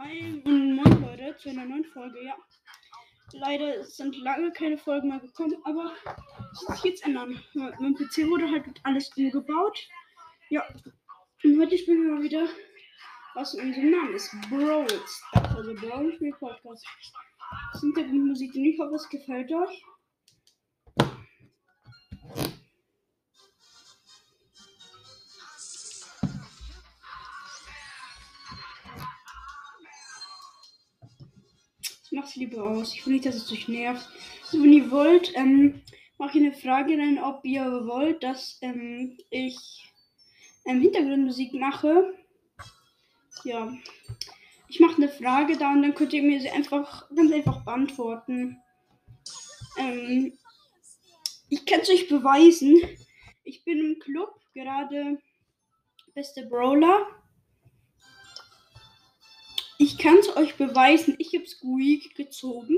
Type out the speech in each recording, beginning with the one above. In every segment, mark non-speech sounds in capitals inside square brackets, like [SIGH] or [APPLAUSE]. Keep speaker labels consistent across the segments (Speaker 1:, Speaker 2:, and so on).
Speaker 1: Hi und moin Leute zu einer neuen Folge. Ja, leider sind lange keine Folgen mehr gekommen, aber das wird sich jetzt ändern. Mein PC wurde halt alles umgebaut. Ja, und heute spielen wir mal wieder, was in unserem Namen ist. Brawls. Also Brawl Spiel Podcast. Das Hintergrundmusik, und ich hoffe, es gefällt euch. Ich mach's lieber aus. Ich will nicht, dass es euch nervt. Also, wenn ihr wollt, ähm, mache ich eine Frage rein, ob ihr wollt, dass ähm, ich ähm, Hintergrundmusik mache. Ja. Ich mache eine Frage da und dann könnt ihr mir sie einfach ganz einfach beantworten. Ähm, ich kann es euch beweisen. Ich bin im Club gerade beste Brawler. Ich kann es euch beweisen. Ich habe Squeak gezogen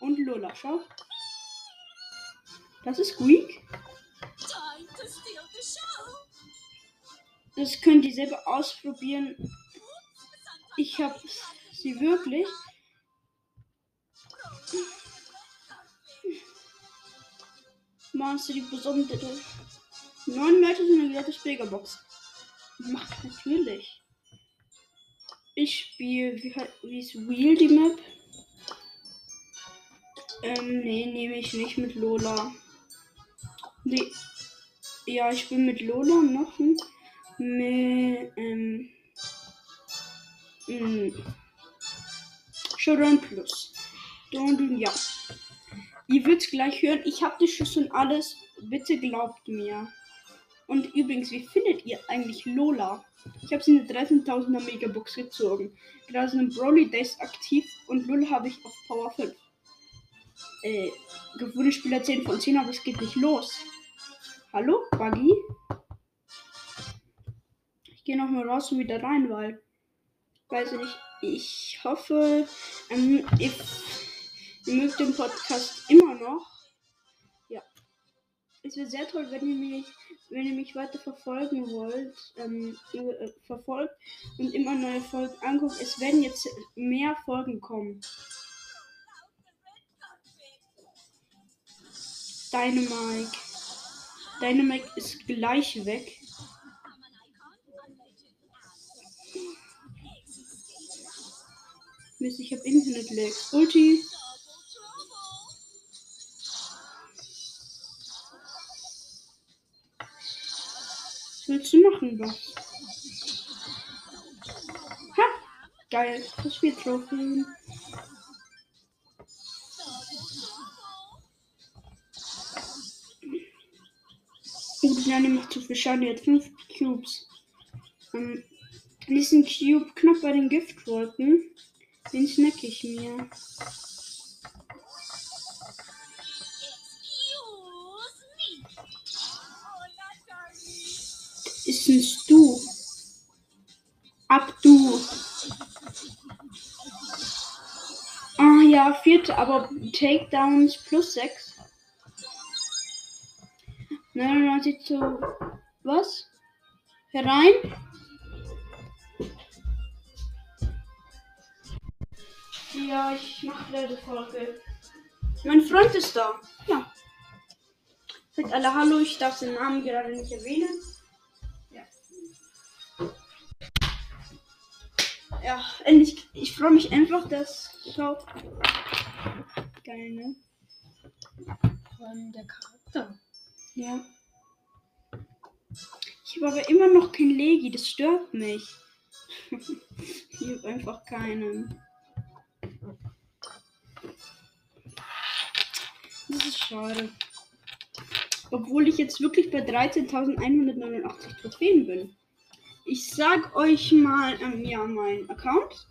Speaker 1: und Lola. Schau. Das ist Squeak. Das könnt ihr selber ausprobieren. Ich habe sie wirklich. Monster die besondere. 9 Meter sind eine glatte Spiegelbox. Macht natürlich. Ich spiele, wie, wie ist Wheel die Map? Ähm, nee, nehme ich nicht mit Lola. Nee. Ja, ich bin mit Lola noch mit, ähm, mh, Showdown Plus. Und ja. Ihr werdet gleich hören, ich habe die Schüsse und alles. Bitte glaubt mir. Und übrigens, wie findet ihr eigentlich Lola? Ich habe sie in der 13.000er Megabox gezogen. Gerade sind Broly Days aktiv und Lola habe ich auf Power 5. Äh, gewöhnlich Spieler 10 von 10, aber es geht nicht los. Hallo, Buggy? Ich gehe noch mal raus und wieder rein, weil. Weiß ich nicht. Ich hoffe, ähm, ihr, ihr mögt den Podcast immer noch. Es wäre sehr toll, wenn ihr mich, wenn ihr mich weiter verfolgen wollt, ähm, äh, verfolgt und immer neue Folgen anguckt. Es werden jetzt mehr Folgen kommen. Dynamite. Dynamite ist gleich weg. Mist, ich habe Internet-Lag. Ulti. Willst du machen, was? Ha! Geil. Das Spiel Trophäen. Oh, die Nani macht zu viel Schaden. Hat 5 Cubes. Ähm, diesen Cube knapp bei den Giftwolken. Den snack ich mir. Vierte, aber Takedowns plus 6. 99 zu was? Herein? Ja, ich mache leider Folge. Mein Freund ist da. Ja. Sagt alle Hallo, ich darf den Namen gerade nicht erwähnen. Ja, endlich. Ich freue mich einfach, dass. Schau. Geil, ne?
Speaker 2: Allem der Charakter.
Speaker 1: Ja. Ich habe aber immer noch kein Legi, das stört mich. [LAUGHS] ich habe einfach keinen. Das ist schade. Obwohl ich jetzt wirklich bei 13.189 Trophäen bin. Ich sag euch mal ähm, ja mein Account.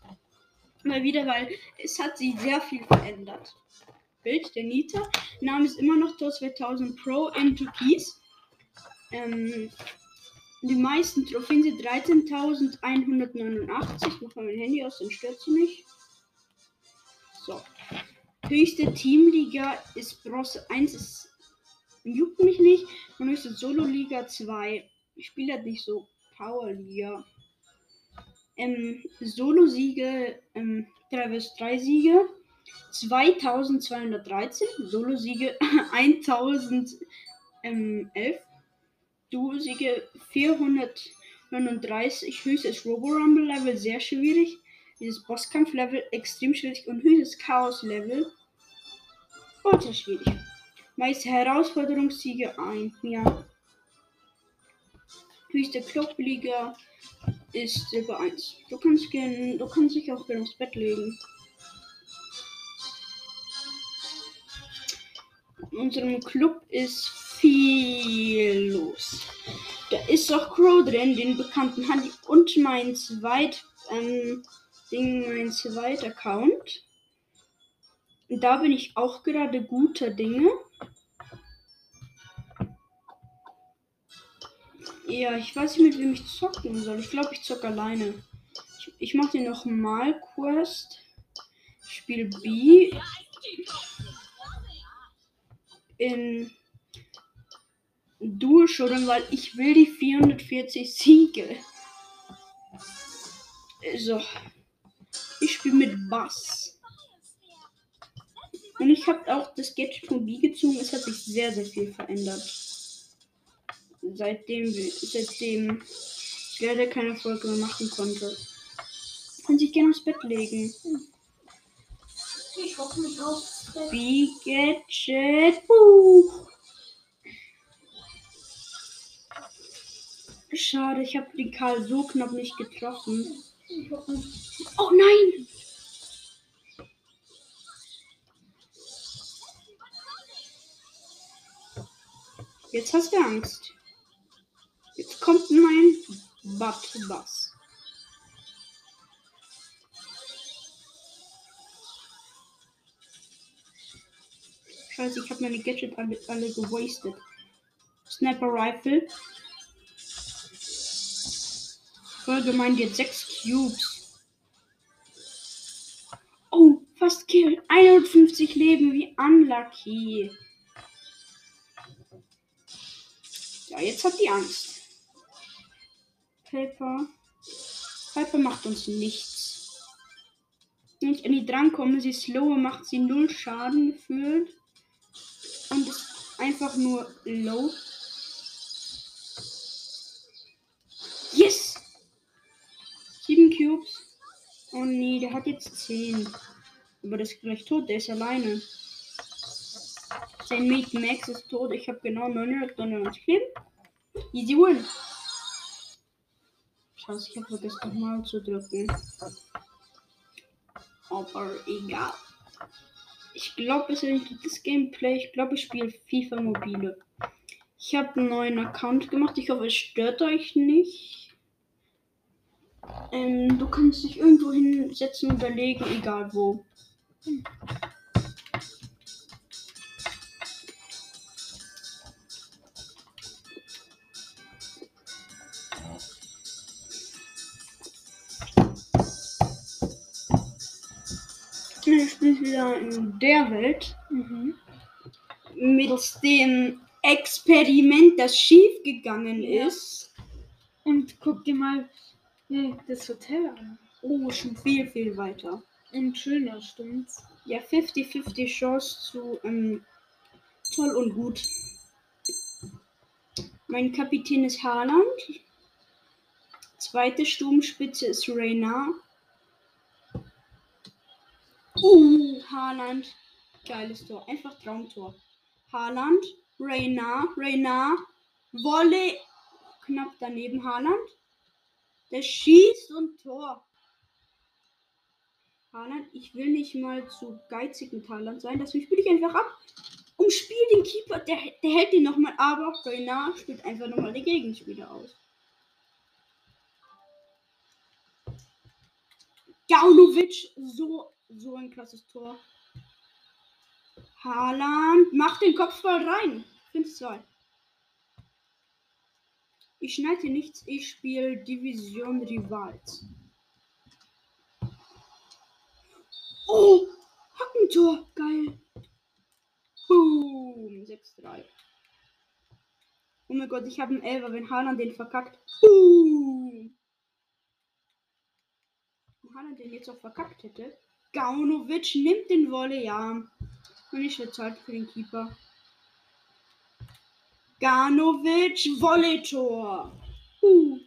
Speaker 1: Mal wieder, weil es hat sich sehr viel verändert. Bild der Nita. Name ist immer noch Tor 2000 Pro in Türkis. Ähm, die meisten Trophäen sind 13.189. Ich mal mein Handy aus, dann stört sie nicht. So. Höchste Teamliga ist Bronze 1. Ist, juckt mich nicht. Und höchste Solo-Liga 2. Ich spiele halt nicht so Power-Liga. ähm, Solo-Siege, ähm, 3 vs 3 Siege, 2213, Solo-Siege [LAUGHS] 1011, Duo-Siege 439, höchstes Robo-Rumble-Level, sehr schwierig, dieses Bosskampf-Level extrem schwierig und höchstes Chaos-Level, ultra schwierig. Meist Herausforderungssiege 1, ja. Höchste Clubliga ist Silber 1. Du kannst gern, du kannst dich auch gerne aufs Bett legen. In unserem Club ist viel los. Da ist auch Crow drin, den bekannten Handy und mein zweit ähm, Ding, mein zweiter Account. Da bin ich auch gerade guter Dinge. Ja, ich weiß nicht, mit wem ich zocken soll. Ich glaube, ich zocke alleine. Ich, ich mache dir noch mal Quest. Spiel B. In Showdown, weil ich will die 440 Siege. So. Ich spiele mit Bass. Und ich habe auch das Gadget von B gezogen. Es hat sich sehr, sehr viel verändert seitdem, seitdem ich leider keine Folge mehr machen konnte. Kann sich gerne aufs Bett legen.
Speaker 2: Ich hoffe mich aufs Bett.
Speaker 1: Wie Gadget Buch. Schade, ich habe den Karl so knapp nicht getroffen. Oh nein! Jetzt hast du Angst. Kommt mein Butt-Bass. Scheiße, ich habe meine Gadget alle, alle gewastet. Sniper Rifle. Voll gemein, jetzt 6 Cubes. Oh, fast Kill. 51 Leben, wie unlucky. Ja, jetzt hat die Angst. Paper. Piper macht uns nichts. Wenn ich an die drankomme, sie slow, macht sie null Schaden gefühlt. Und ist einfach nur low. Yes! Sieben Cubes. Oh nee, der hat jetzt zehn. Aber das ist gleich tot, der ist alleine. Sein Mate Max ist tot. Ich habe genau 999 Leben. Easy win. Scheiße, ich habe vergessen nochmal zu drücken. Aber egal. Ich glaube, es ist ein gutes Gameplay. Ich glaube, ich spiele FIFA Mobile. Ich habe einen neuen Account gemacht. Ich hoffe, es stört euch nicht. Ähm, du kannst dich irgendwo hinsetzen und überlegen, egal wo. Ich bin wieder in der Welt
Speaker 2: Mhm.
Speaker 1: mit dem Experiment, das schief gegangen
Speaker 2: Ja.
Speaker 1: ist.
Speaker 2: Und guck dir mal nee, das Hotel an.
Speaker 1: Oh, schon viel, viel weiter.
Speaker 2: Und schöner, stimmt's?
Speaker 1: Ja, 50-50 Chance zu ähm, toll und gut. Mein Kapitän ist Haaland. Zweite Sturmspitze ist Reina. Uh, Haaland. Geiles Tor. Einfach Traumtor. Haaland, Reina, Reina, Wolle. Knapp daneben Haaland. Der schießt und Tor. Haaland, ich will nicht mal zu geizig mit Haaland sein, deswegen spiele ich einfach ab. Umspiel den Keeper, der, der hält den nochmal, aber Reina spielt einfach nochmal die Gegenspieler aus. Gaunovic, so, so ein krasses Tor. Haaland macht den Kopfball rein. 5-2. Ich schneide hier nichts, ich spiele Division Rivals. Oh, Hackentor, geil. Boom, 6-3. Oh mein Gott, ich habe einen Elfer, wenn Haaland den verkackt. Boom. Haaland den jetzt auch verkackt hätte. Gaunovic nimmt den Wolle, ja. Und ich würde halt für den Keeper. Ganovic, Volley-Tor. Uh.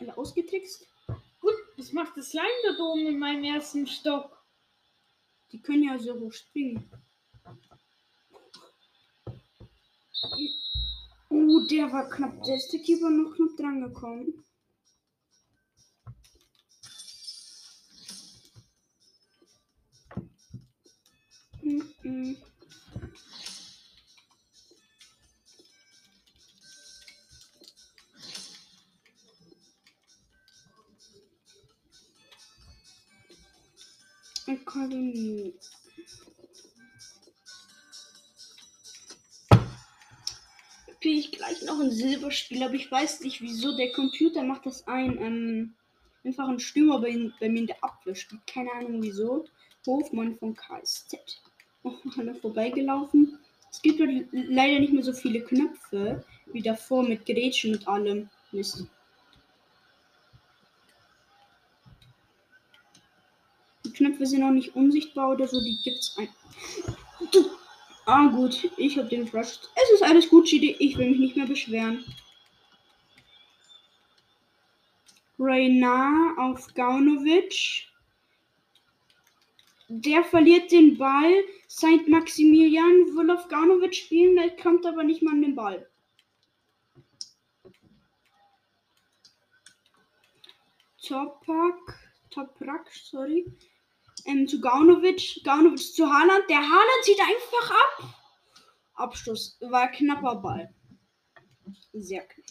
Speaker 1: Alle ausgetrickst.
Speaker 2: Gut, was macht das Slime da oben in meinem ersten Stock?
Speaker 1: Die können ja so hoch springen. Uh, der war knapp. Der ist der Keeper noch knapp dran gekommen. Mm -mm. Akademie. Kriege ich gleich noch ein Silberspiel, aber ich weiß nicht wieso. Der Computer macht das ein. Ähm, einfach ein Stürmer bei, bei mir in der Abwehr spielt. Keine Ahnung wieso. Hofmann von KSZ. Oh, an vorbeigelaufen. Es gibt halt leider nicht mehr so viele Knöpfe wie davor mit Gretchen und allem. Mist. Die Knöpfe sind auch nicht unsichtbar oder so, die gibt's ein. Ah gut, ich hab den Rush. Es ist alles gut, Chidi. Ich will mich nicht mehr beschweren. Reyna auf Gaunovic. Der verliert den Ball. Saint Maximilian will auf Gaunovic spielen, der kommt aber nicht mal an den Ball. Topak, Toprak, sorry. Ähm, zu Gaunovic, Gaunovic zu Haaland. Der Haaland zieht einfach ab. Abschluss. War knapper Ball. Sehr knapp.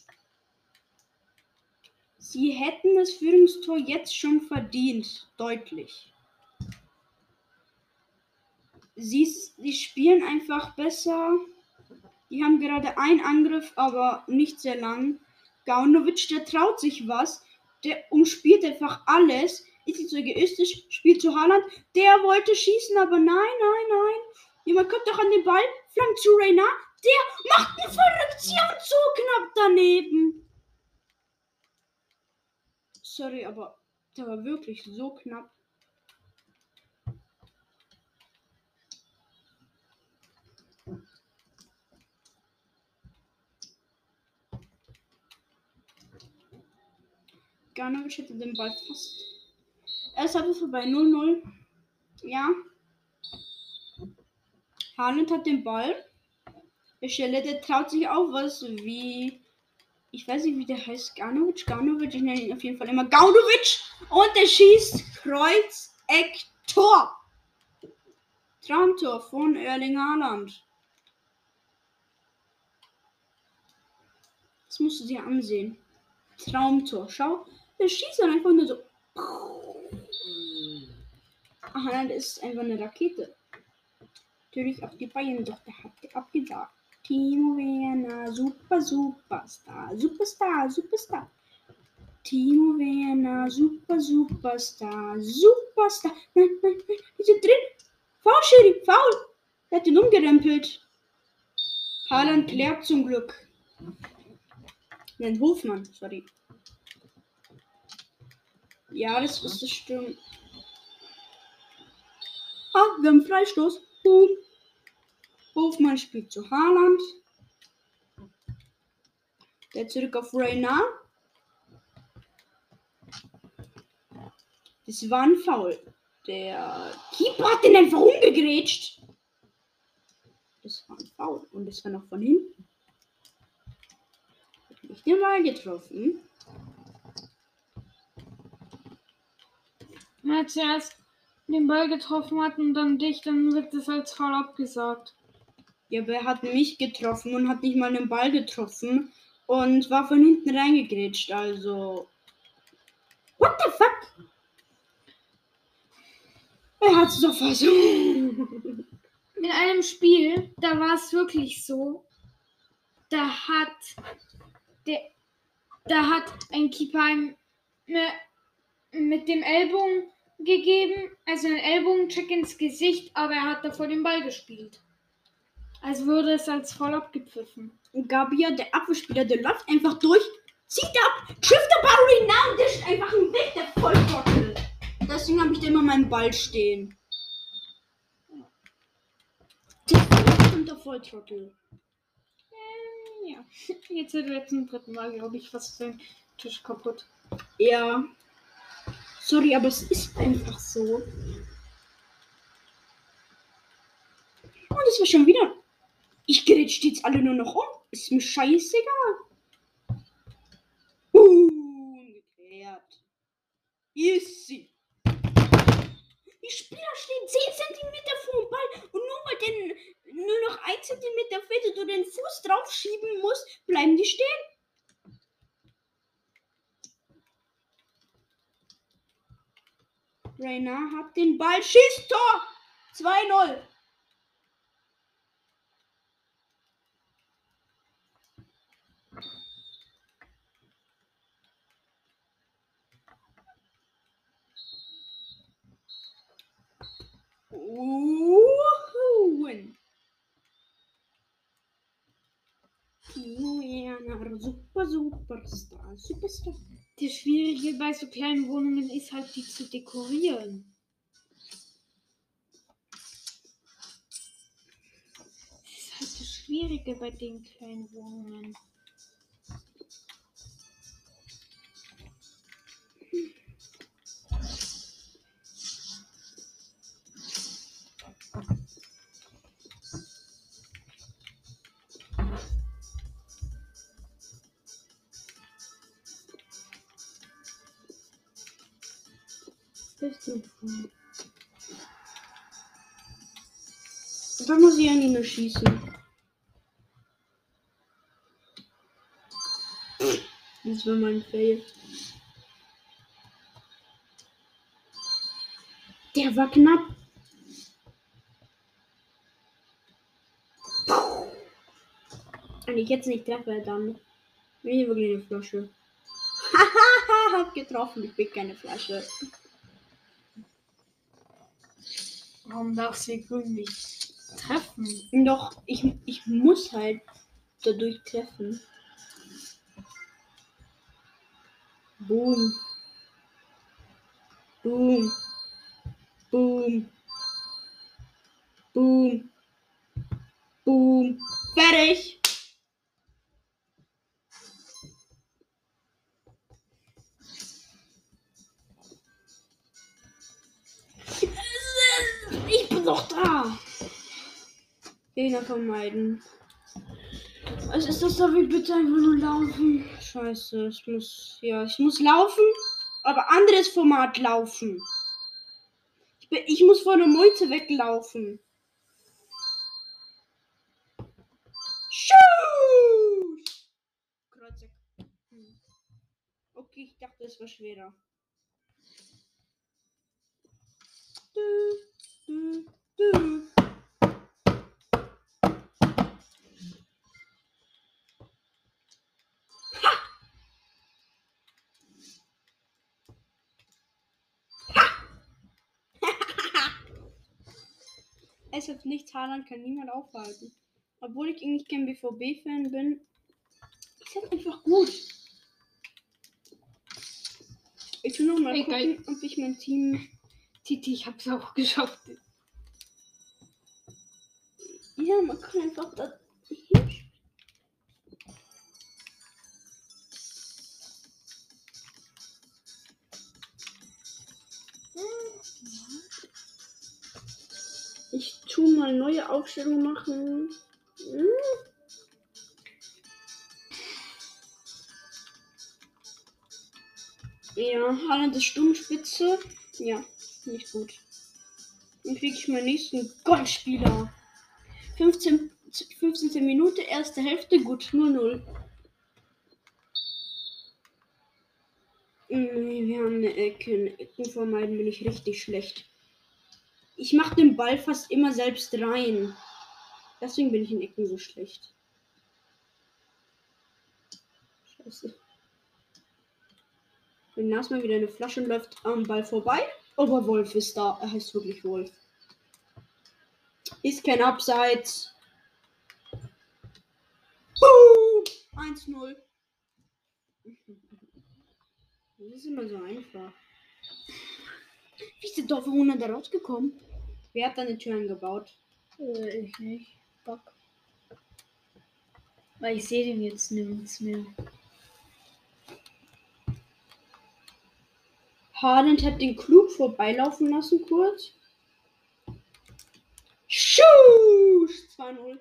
Speaker 1: Sie hätten das Führungstor jetzt schon verdient. Deutlich. Sie, sie spielen einfach besser. Die haben gerade einen Angriff, aber nicht sehr lang. Gaunovic, der traut sich was. Der umspielt einfach alles. Ist nicht so egoistisch. Spielt zu Haaland. Der wollte schießen, aber nein, nein, nein. Jemand kommt doch an den Ball. Flank zu Reyna. Der macht eine Verrücktion so knapp daneben. Sorry, aber der war wirklich so knapp. Ganovic hätte den Ball fast. Er ist aber vorbei. 0-0. Ja. Haaland hat den Ball. Der Stelle, der traut sich auch was wie. Ich weiß nicht, wie der heißt. Ganovic. Ganovic. Ich nenne ihn auf jeden Fall immer Gaunovic. Und der schießt Kreuz, Eck, Tor. Traumtor von Erling Haaland. Das musst du dir ansehen. Traumtor. Schau, der schießt dann einfach nur so. Aha, das ist einfach eine Rakete. Natürlich auf die Bayern, doch der hat die abgesagt. Timo Werner, super, superstar, superstar, superstar. Timo Werner, super, superstar, superstar. Nein, nein, nein, die sind drin. Foul, Schiri, faul. Er hat den umgerempelt. Haaland klärt zum Glück. Nein, Hofmann, sorry. Ja, das ist das stimmt. Ah, wir haben Freistoß. Boom. Hofmann spielt zu Haaland. Der zurück auf Reyna. Das war ein Foul. Der Keeper hat den einfach umgegrätscht. Das war ein Foul. Und das war noch von hinten. Nicht den Ball getroffen.
Speaker 2: Wenn er zuerst den Ball getroffen hat und dann dich, dann wird das als Foul abgesagt.
Speaker 1: Ja, aber er hat mich getroffen und hat nicht mal den Ball getroffen und war von hinten reingegrätscht. Also. What the fuck? Er hat es doch versucht.
Speaker 2: In einem Spiel, da war es wirklich so, da hat der, da hat ein Keeper ne, mit dem Ellbogen gegeben, also einen Ellbogencheck ins Gesicht, aber er hat davor den Ball gespielt. Also wurde es als voll abgepfiffen.
Speaker 1: Und Gabia, der Abwehrspieler, der läuft einfach durch. Zieht ab! Trifft der Ball now und der ist einfach ein Weg, der Volltrottel. Deswegen habe ich da immer meinen Ball stehen. Ist der Volltrottel.
Speaker 2: Ähm, ja. Jetzt wird jetzt zum dritten Mal, glaube ich, fast den Tisch kaputt.
Speaker 1: Ja. Sorry, aber es ist einfach so. Und es war schon wieder. Ich die jetzt alle nur noch um. Ist mir scheißegal. Uh, geklärt. Easy. Die Spieler stehen 10 cm vor dem Ball und nur weil den nur noch 1 cm fehlt und du den Fuß drauf schieben musst, bleiben die stehen. Rainer hat den Ball. Schießt Tor! 2-0. Uhuhuin. Timo Werner, super, superstar, superstar.
Speaker 2: Das Schwierige bei so kleinen Wohnungen ist halt, die zu dekorieren. Das ist halt das Schwierige bei den kleinen Wohnungen.
Speaker 1: Da muss ich an ihn nur schießen. Das war mein Fail. Der war knapp. Wenn ich jetzt nicht treffe, dann bin ich wirklich eine Flasche. [LAUGHS] Hahaha, hab getroffen. Ich bin keine Flasche.
Speaker 2: Warum darfst du grün nicht treffen?
Speaker 1: Doch, ich, ich muss halt dadurch treffen. Boom. Boom. Boom. Boom. Boom. Fertig. Doch da. Gegner vermeiden. Was ist das da? Will bitte einfach nur laufen? Scheiße, ich muss. Ja, ich muss laufen, aber anderes Format laufen. Ich, bin, ich muss vor der Meute weglaufen. Shoot! Kreuzig. Hm. Okay, ich dachte, es war schwerer. Es hat nichts, Haaland kann niemand aufhalten. Obwohl ich eigentlich kein BVB-Fan bin, ist halt einfach gut. Ich will noch mal
Speaker 2: Egal.
Speaker 1: gucken, ob ich mein Team.
Speaker 2: Titi, ich hab's auch geschafft.
Speaker 1: Ja, man kann einfach da hier Ich tu mal neue Aufstellung machen. Hm. Ja, Haaland ist Sturmspitze. Ja, nicht gut. Dann kriege ich meinen nächsten Goldspieler. 15, 15. Minute, erste Hälfte, gut, 0-0. Nee, wir haben eine Ecke. Ecken vermeiden bin ich richtig schlecht. Ich mache den Ball fast immer selbst rein. Deswegen bin ich in Ecken so schlecht. Scheiße. Wenn Nas mal wieder eine Flasche läuft am Ball vorbei. Aber Wolf ist da. Er heißt wirklich Wolf. Ist kein Abseits. Boom! 1-0. Das ist immer so einfach. Wie ist der Dorfbewohner da rausgekommen? Wer hat da eine Tür eingebaut?
Speaker 2: Äh, ich nicht. Bock. Weil ich sehe den jetzt nirgends mehr.
Speaker 1: Haaland hat den klug vorbeilaufen lassen kurz. Schuss! 2-0.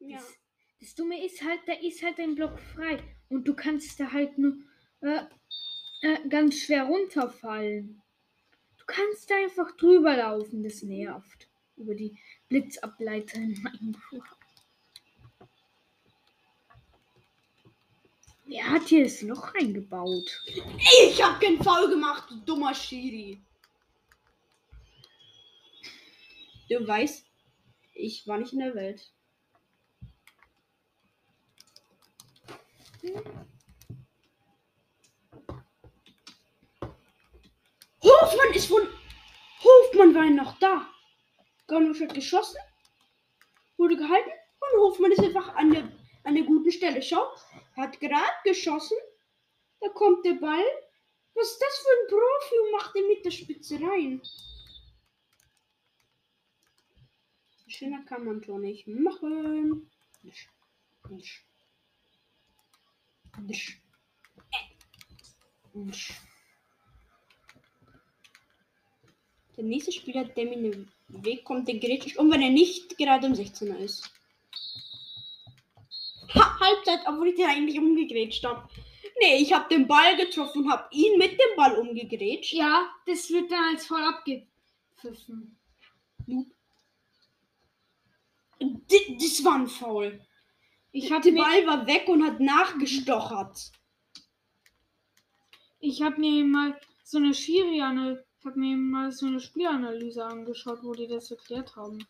Speaker 1: Ja.
Speaker 2: Das, das Dumme ist halt, da ist halt ein Block frei. Und du kannst da halt nur äh, äh, ganz schwer runterfallen. Du kannst da einfach drüber laufen, das nervt. Über die Blitzableiter in Minecraft. Wer hat hier das Loch reingebaut?
Speaker 1: Ich hab keinen Foul gemacht, du dummer Schiri. Du weißt, ich war nicht in der Welt. Hofmann ist von. Hofmann war noch da. Garnusch hat geschossen, wurde gehalten und Hofmann ist einfach an der, an der guten Stelle. Schau, er hat gerade geschossen. Da kommt der Ball. Was ist das für ein Profi macht den mit der Spitze rein? Schöner kann man doch nicht machen. Nisch. Nisch. Nisch. Äh. Der nächste Spieler, der mir in den Weg kommt, der gerät um, wenn er nicht gerade im 16er ist. Ha, Halbzeit, obwohl ich den eigentlich umgegrätscht habe. Nee, ich habe den Ball getroffen und habe ihn mit dem Ball umgegrätscht.
Speaker 2: Ja, das wird dann als voll abgepfiffen.
Speaker 1: D das war ein Foul.
Speaker 2: Ich
Speaker 1: Der
Speaker 2: hatte mir,
Speaker 1: Ball war weg und hat nachgestochert.
Speaker 2: ich habe mir mal so eine Schiri ich habe mir mal so eine Spielanalyse angeschaut, wo die das erklärt haben.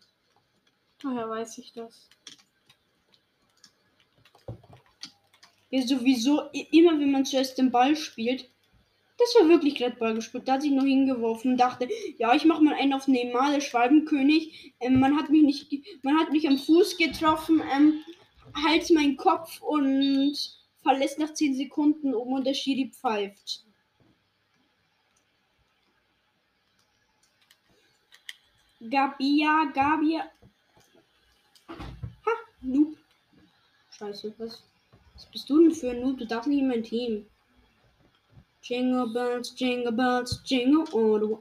Speaker 2: Daher weiß ich das.
Speaker 1: Ja, sowieso, immer wenn man zuerst den Ball spielt, das war wirklich gerade Ball gespielt. Da hat sich noch hingeworfen und dachte, ja, ich mache mal einen auf Neymar, der Schwalbenkönig. Ähm, man hat mich nicht, man hat mich am Fuß getroffen, ähm, Hals meinen Kopf und verlässt nach 10 Sekunden um und der Schiri pfeift. Gabia, Gabia. Ha, Noob. Scheiße, was, was bist du denn für ein Noob? Du darfst nicht in mein Team. Jingle bells, jingle bells, jingle all the way.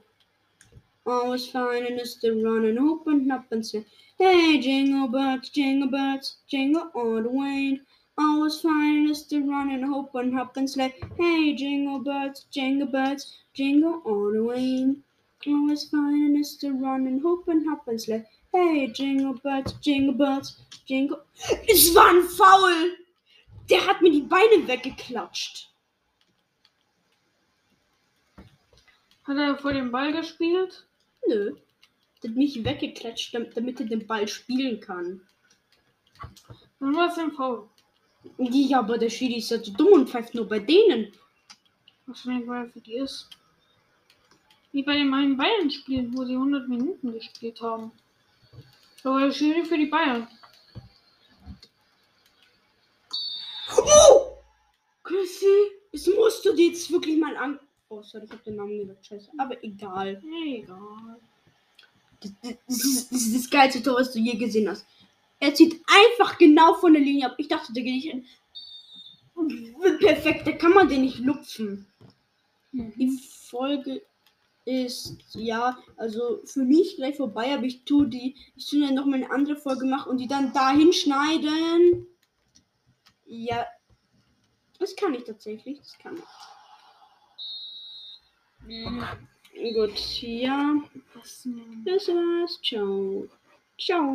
Speaker 1: Always finding us to run and open up and say, Hey, jingle bells, jingle bells, jingle all the way. Always finding us to run and open up and say, Hey, jingle bells, jingle bells, jingle all the way. Always finding us to run and open up and say, Hey, jingle bells, jingle bells, jingle. Es war ein Foul! Der hat mir die Beine weggeklatscht.
Speaker 2: Hat er vor dem Ball gespielt?
Speaker 1: Nö. Der hat mich weggeklatscht, dam- damit er den Ball spielen kann.
Speaker 2: Dann war es ein Foul.
Speaker 1: Ja, aber der Schiri ist ja so dumm und pfeift nur bei denen.
Speaker 2: Wahrscheinlich, weil er für die ist. Wie bei den meinen Bayern-Spielen, wo sie 100 Minuten gespielt haben. War der Schiri für die Bayern.
Speaker 1: Oh! Chrissy, es musst du dir jetzt wirklich mal an. Oh, sorry, ich hab den Namen gesagt. Scheiße. Aber egal.
Speaker 2: Egal.
Speaker 1: Das, das, das, ist, das ist das geilste Tor, was du je gesehen hast. Er zieht einfach genau von der Linie ab. Ich dachte, der geht nicht hin. Perfekt, da kann man den nicht lupfen. Die Folge ist ja, also für mich gleich vorbei, aber ich tue die, ich tue dann noch mal eine andere Folge machen und die dann dahin schneiden. Ja, das kann ich tatsächlich, das kann ich. Gut, ja, das war's. Ciao. Ciao.